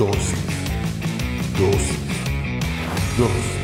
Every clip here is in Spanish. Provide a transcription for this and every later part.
Dosis. Dosis. Dosis.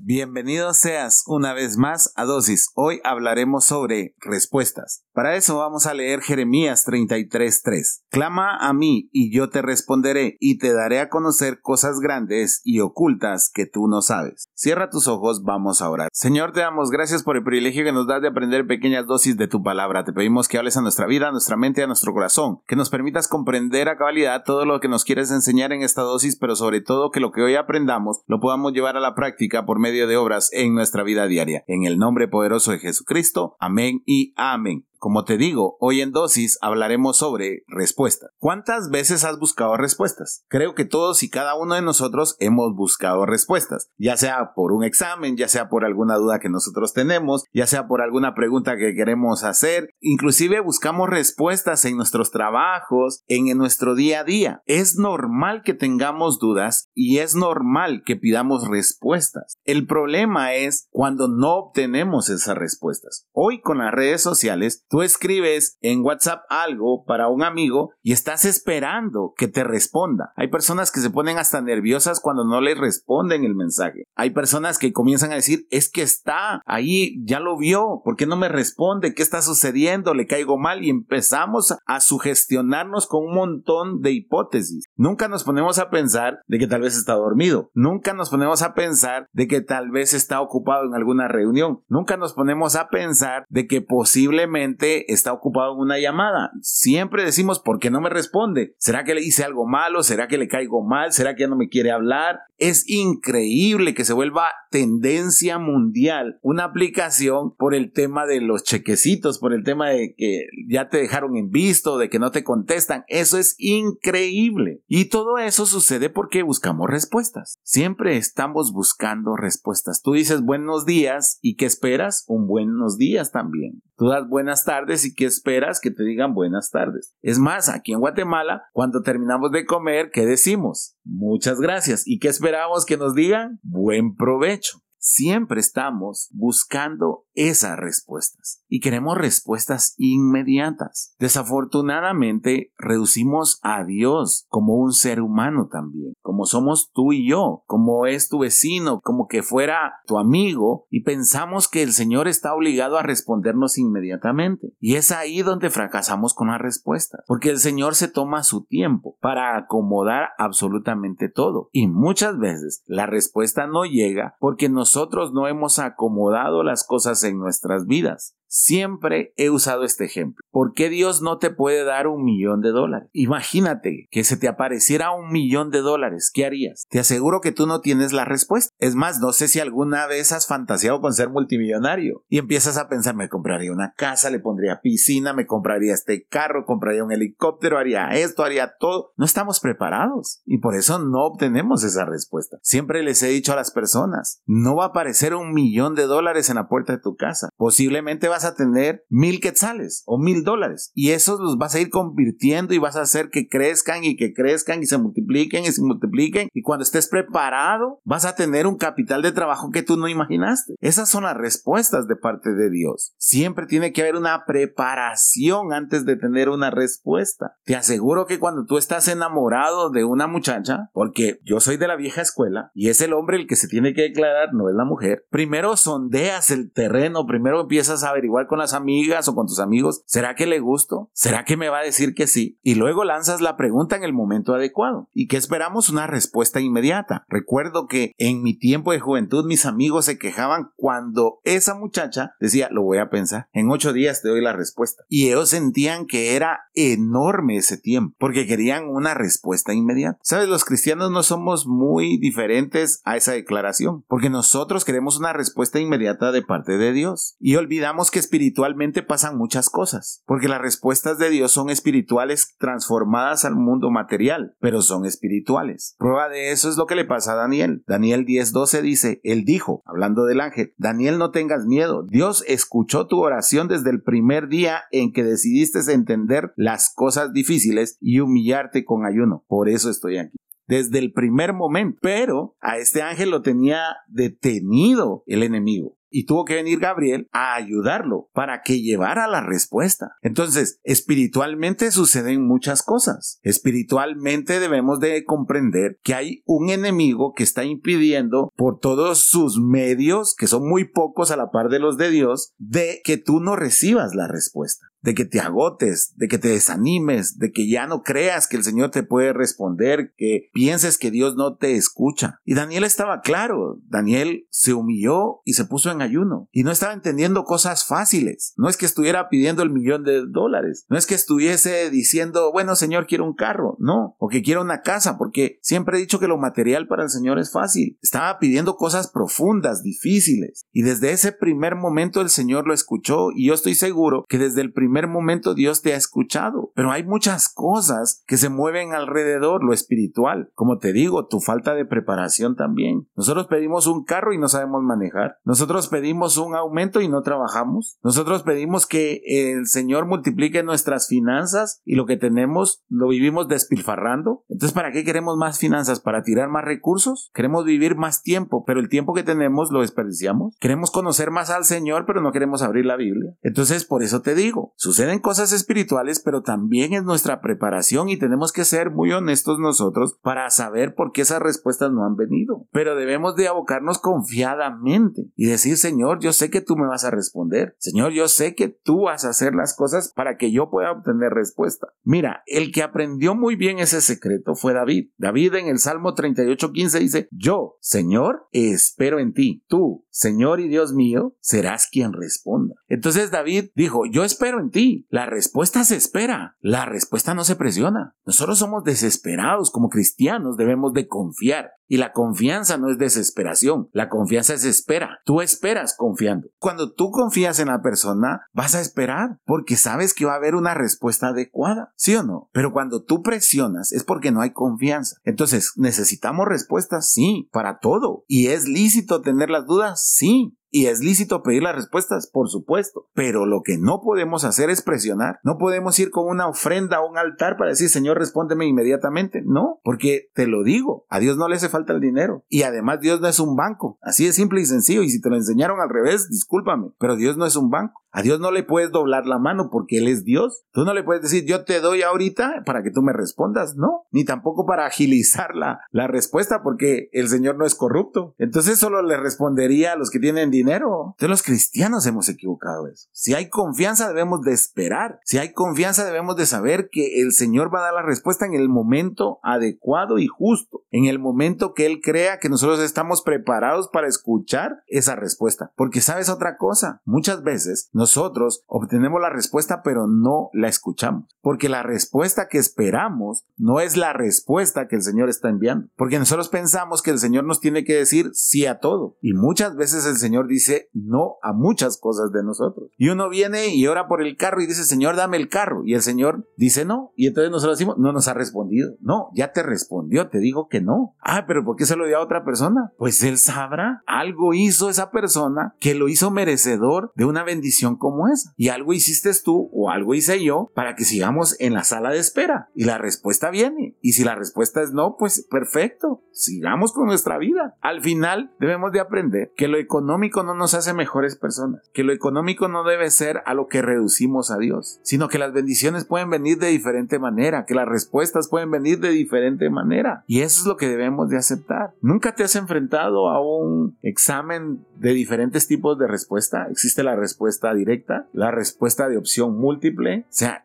Bienvenido seas una vez más a Dosis. Hoy hablaremos sobre respuestas. Para eso vamos a leer Jeremías 33:3. Clama a mí y yo te responderé y te daré a conocer cosas grandes y ocultas que tú no sabes. Cierra tus ojos, vamos a orar. Señor, te damos gracias por el privilegio que nos das de aprender pequeñas dosis de tu palabra. Te pedimos que hables a nuestra vida, a nuestra mente, a nuestro corazón, que nos permitas comprender a cabalidad todo lo que nos quieres enseñar en esta dosis, pero sobre todo que lo que hoy aprendamos lo podamos llevar a la práctica por medio de obras en nuestra vida diaria. En el nombre poderoso de Jesucristo. Amén y amén. Como te digo, hoy en dosis hablaremos sobre respuestas. ¿Cuántas veces has buscado respuestas? Creo que todos y cada uno de nosotros hemos buscado respuestas, ya sea por un examen, ya sea por alguna duda que nosotros tenemos, ya sea por alguna pregunta que queremos hacer, inclusive buscamos respuestas en nuestros trabajos, en nuestro día a día. Es normal que tengamos dudas y es normal que pidamos respuestas. El problema es cuando no obtenemos esas respuestas. Hoy con las redes sociales Tú escribes en WhatsApp algo para un amigo y estás esperando que te responda. Hay personas que se ponen hasta nerviosas cuando no le responden el mensaje. Hay personas que comienzan a decir, es que está ahí, ya lo vio, ¿por qué no me responde? ¿Qué está sucediendo? ¿Le caigo mal? Y empezamos a sugestionarnos con un montón de hipótesis. Nunca nos ponemos a pensar de que tal vez está dormido. Nunca nos ponemos a pensar de que tal vez está ocupado en alguna reunión. Nunca nos ponemos a pensar de que posiblemente está ocupado en una llamada. Siempre decimos, ¿por qué no me responde? ¿Será que le hice algo malo? ¿Será que le caigo mal? ¿Será que ya no me quiere hablar? Es increíble que se vuelva tendencia mundial una aplicación por el tema de los chequecitos, por el tema de que ya te dejaron en visto, de que no te contestan. Eso es increíble. Y todo eso sucede porque buscamos respuestas. Siempre estamos buscando respuestas. Tú dices buenos días y ¿qué esperas? Un buenos días también. Tú das buenas tardes y ¿qué esperas? Que te digan buenas tardes. Es más, aquí en Guatemala, cuando terminamos de comer, ¿qué decimos? Muchas gracias. ¿Y qué esperamos que nos digan? Buen provecho. Siempre estamos buscando esas respuestas y queremos respuestas inmediatas. Desafortunadamente, reducimos a Dios como un ser humano también, como somos tú y yo, como es tu vecino, como que fuera tu amigo y pensamos que el Señor está obligado a respondernos inmediatamente. Y es ahí donde fracasamos con la respuesta, porque el Señor se toma su tiempo para acomodar absolutamente todo y muchas veces la respuesta no llega porque nos nosotros no hemos acomodado las cosas en nuestras vidas. Siempre he usado este ejemplo. ¿Por qué Dios no te puede dar un millón de dólares? Imagínate que se te apareciera un millón de dólares. ¿Qué harías? Te aseguro que tú no tienes la respuesta. Es más, no sé si alguna vez has fantaseado con ser multimillonario y empiezas a pensar, me compraría una casa, le pondría piscina, me compraría este carro, compraría un helicóptero, haría esto, haría todo. No estamos preparados y por eso no obtenemos esa respuesta. Siempre les he dicho a las personas, no va a aparecer un millón de dólares en la puerta de tu casa. Posiblemente va a tener mil quetzales o mil dólares y esos los vas a ir convirtiendo y vas a hacer que crezcan y que crezcan y se multipliquen y se multipliquen y cuando estés preparado vas a tener un capital de trabajo que tú no imaginaste. Esas son las respuestas de parte de Dios. Siempre tiene que haber una preparación antes de tener una respuesta. Te aseguro que cuando tú estás enamorado de una muchacha, porque yo soy de la vieja escuela y es el hombre el que se tiene que declarar, no es la mujer, primero sondeas el terreno, primero empiezas a averiguar igual con las amigas o con tus amigos, ¿será que le gusto? ¿Será que me va a decir que sí? Y luego lanzas la pregunta en el momento adecuado. ¿Y que esperamos? Una respuesta inmediata. Recuerdo que en mi tiempo de juventud mis amigos se quejaban cuando esa muchacha decía, lo voy a pensar, en ocho días te doy la respuesta. Y ellos sentían que era enorme ese tiempo, porque querían una respuesta inmediata. Sabes, los cristianos no somos muy diferentes a esa declaración, porque nosotros queremos una respuesta inmediata de parte de Dios. Y olvidamos que espiritualmente pasan muchas cosas, porque las respuestas de Dios son espirituales transformadas al mundo material, pero son espirituales. Prueba de eso es lo que le pasa a Daniel. Daniel 10:12 dice, él dijo, hablando del ángel, Daniel no tengas miedo, Dios escuchó tu oración desde el primer día en que decidiste entender las cosas difíciles y humillarte con ayuno. Por eso estoy aquí desde el primer momento. Pero a este ángel lo tenía detenido el enemigo. Y tuvo que venir Gabriel a ayudarlo para que llevara la respuesta. Entonces, espiritualmente suceden muchas cosas. Espiritualmente debemos de comprender que hay un enemigo que está impidiendo por todos sus medios, que son muy pocos a la par de los de Dios, de que tú no recibas la respuesta de que te agotes, de que te desanimes, de que ya no creas que el Señor te puede responder, que pienses que Dios no te escucha. Y Daniel estaba claro, Daniel se humilló y se puso en ayuno y no estaba entendiendo cosas fáciles. No es que estuviera pidiendo el millón de dólares, no es que estuviese diciendo, bueno Señor, quiero un carro, no, o que quiero una casa, porque siempre he dicho que lo material para el Señor es fácil. Estaba pidiendo cosas profundas, difíciles. Y desde ese primer momento el Señor lo escuchó y yo estoy seguro que desde el primer momento Dios te ha escuchado, pero hay muchas cosas que se mueven alrededor, lo espiritual. Como te digo, tu falta de preparación también. Nosotros pedimos un carro y no sabemos manejar. Nosotros pedimos un aumento y no trabajamos. Nosotros pedimos que el Señor multiplique nuestras finanzas y lo que tenemos lo vivimos despilfarrando. Entonces, ¿para qué queremos más finanzas? ¿Para tirar más recursos? Queremos vivir más tiempo, pero el tiempo que tenemos lo desperdiciamos. Queremos conocer más al Señor, pero no queremos abrir la Biblia. Entonces, por eso te digo, Suceden cosas espirituales, pero también es nuestra preparación y tenemos que ser muy honestos nosotros para saber por qué esas respuestas no han venido. Pero debemos de abocarnos confiadamente y decir, Señor, yo sé que tú me vas a responder. Señor, yo sé que tú vas a hacer las cosas para que yo pueda obtener respuesta. Mira, el que aprendió muy bien ese secreto fue David. David en el Salmo 38.15 dice, yo, Señor, espero en ti. Tú, Señor y Dios mío, serás quien responda. Entonces David dijo, yo espero en ti. La respuesta se espera. La respuesta no se presiona. Nosotros somos desesperados como cristianos. Debemos de confiar. Y la confianza no es desesperación. La confianza es espera. Tú esperas confiando. Cuando tú confías en la persona, vas a esperar porque sabes que va a haber una respuesta adecuada. ¿Sí o no? Pero cuando tú presionas es porque no hay confianza. Entonces, ¿necesitamos respuestas? Sí, para todo. ¿Y es lícito tener las dudas? Sí. Y es lícito pedir las respuestas, por supuesto. Pero lo que no podemos hacer es presionar. No podemos ir con una ofrenda a un altar para decir, Señor, respóndeme inmediatamente. No, porque te lo digo, a Dios no le hace falta el dinero. Y además Dios no es un banco. Así de simple y sencillo. Y si te lo enseñaron al revés, discúlpame. Pero Dios no es un banco. A Dios no le puedes doblar la mano porque Él es Dios. Tú no le puedes decir, yo te doy ahorita para que tú me respondas. No, ni tampoco para agilizar la, la respuesta porque el Señor no es corrupto. Entonces solo le respondería a los que tienen dinero. Entonces los cristianos hemos equivocado eso. Si hay confianza debemos de esperar. Si hay confianza debemos de saber que el Señor va a dar la respuesta en el momento adecuado y justo. En el momento que Él crea que nosotros estamos preparados para escuchar esa respuesta. Porque sabes otra cosa, muchas veces nosotros obtenemos la respuesta pero no la escuchamos, porque la respuesta que esperamos no es la respuesta que el Señor está enviando, porque nosotros pensamos que el Señor nos tiene que decir sí a todo, y muchas veces el Señor dice no a muchas cosas de nosotros. Y uno viene y ora por el carro y dice, Señor, dame el carro, y el Señor dice no, y entonces nosotros decimos, no nos ha respondido, no, ya te respondió, te digo que no. Ah, pero ¿por qué se lo dio a otra persona? Pues él sabrá, algo hizo esa persona que lo hizo merecedor de una bendición como esa. Y algo hiciste tú o algo hice yo para que sigamos en la sala de espera. Y la respuesta viene. Y si la respuesta es no, pues perfecto. Sigamos con nuestra vida. Al final debemos de aprender que lo económico no nos hace mejores personas. Que lo económico no debe ser a lo que reducimos a Dios. Sino que las bendiciones pueden venir de diferente manera. Que las respuestas pueden venir de diferente manera. Y eso es lo que debemos de aceptar. ¿Nunca te has enfrentado a un examen de diferentes tipos de respuesta? Existe la respuesta directa, la respuesta de opción múltiple. O sea,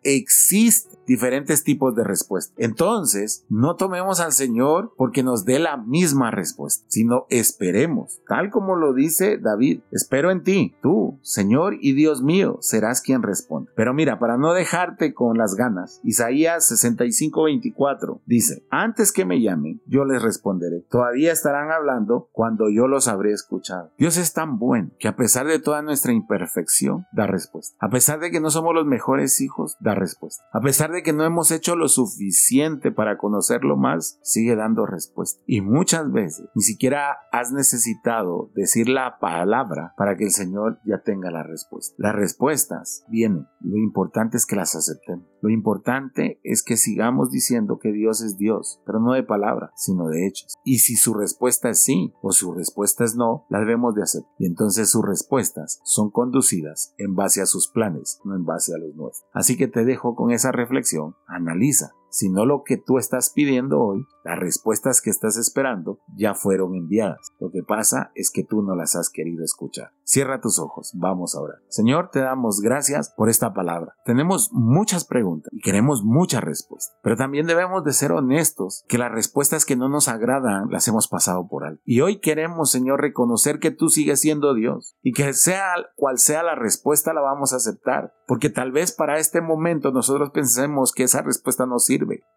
existen diferentes tipos de respuesta. Entonces, no tomemos al Señor porque nos dé la misma respuesta, sino esperemos, tal como lo dice David, espero en ti, tú, Señor y Dios mío, serás quien responde. Pero mira, para no dejarte con las ganas, Isaías 65:24 dice, antes que me llamen, yo les responderé. Todavía estarán hablando cuando yo los habré escuchado. Dios es tan bueno que a pesar de toda nuestra imperfección, da respuesta. A pesar de que no somos los mejores hijos, da respuesta. A pesar de que no hemos hecho lo suficiente para conocerlo más, sigue dando respuesta. Y muchas veces ni siquiera has necesitado decir la palabra para que el Señor ya tenga la respuesta. Las respuestas vienen. Lo importante es que las aceptemos. Lo importante es que sigamos diciendo que Dios es Dios, pero no de palabra, sino de hechos. Y si su respuesta es sí o su respuesta es no, la debemos de hacer. Y entonces sus respuestas son conducidas en base a sus planes, no en base a los nuestros. Así que te dejo con esa reflexión. Analiza sino lo que tú estás pidiendo hoy, las respuestas que estás esperando ya fueron enviadas. Lo que pasa es que tú no las has querido escuchar. Cierra tus ojos, vamos ahora. Señor, te damos gracias por esta palabra. Tenemos muchas preguntas y queremos muchas respuestas, pero también debemos de ser honestos que las respuestas que no nos agradan las hemos pasado por alto. Y hoy queremos, Señor, reconocer que tú sigues siendo Dios y que sea cual sea la respuesta la vamos a aceptar, porque tal vez para este momento nosotros pensemos que esa respuesta no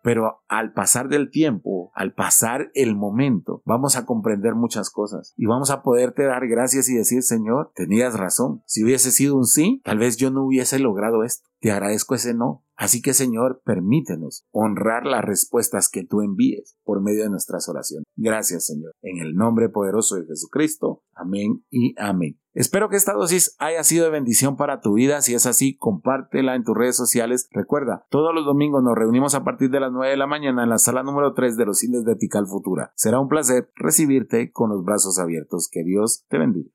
pero al pasar del tiempo, al pasar el momento, vamos a comprender muchas cosas y vamos a poderte dar gracias y decir, Señor, tenías razón. Si hubiese sido un sí, tal vez yo no hubiese logrado esto. Te agradezco ese no. Así que Señor, permítenos honrar las respuestas que tú envíes por medio de nuestras oraciones. Gracias Señor. En el nombre poderoso de Jesucristo. Amén y amén. Espero que esta dosis haya sido de bendición para tu vida. Si es así, compártela en tus redes sociales. Recuerda, todos los domingos nos reunimos a partir de las 9 de la mañana en la sala número 3 de los cines de Tical Futura. Será un placer recibirte con los brazos abiertos. Que Dios te bendiga.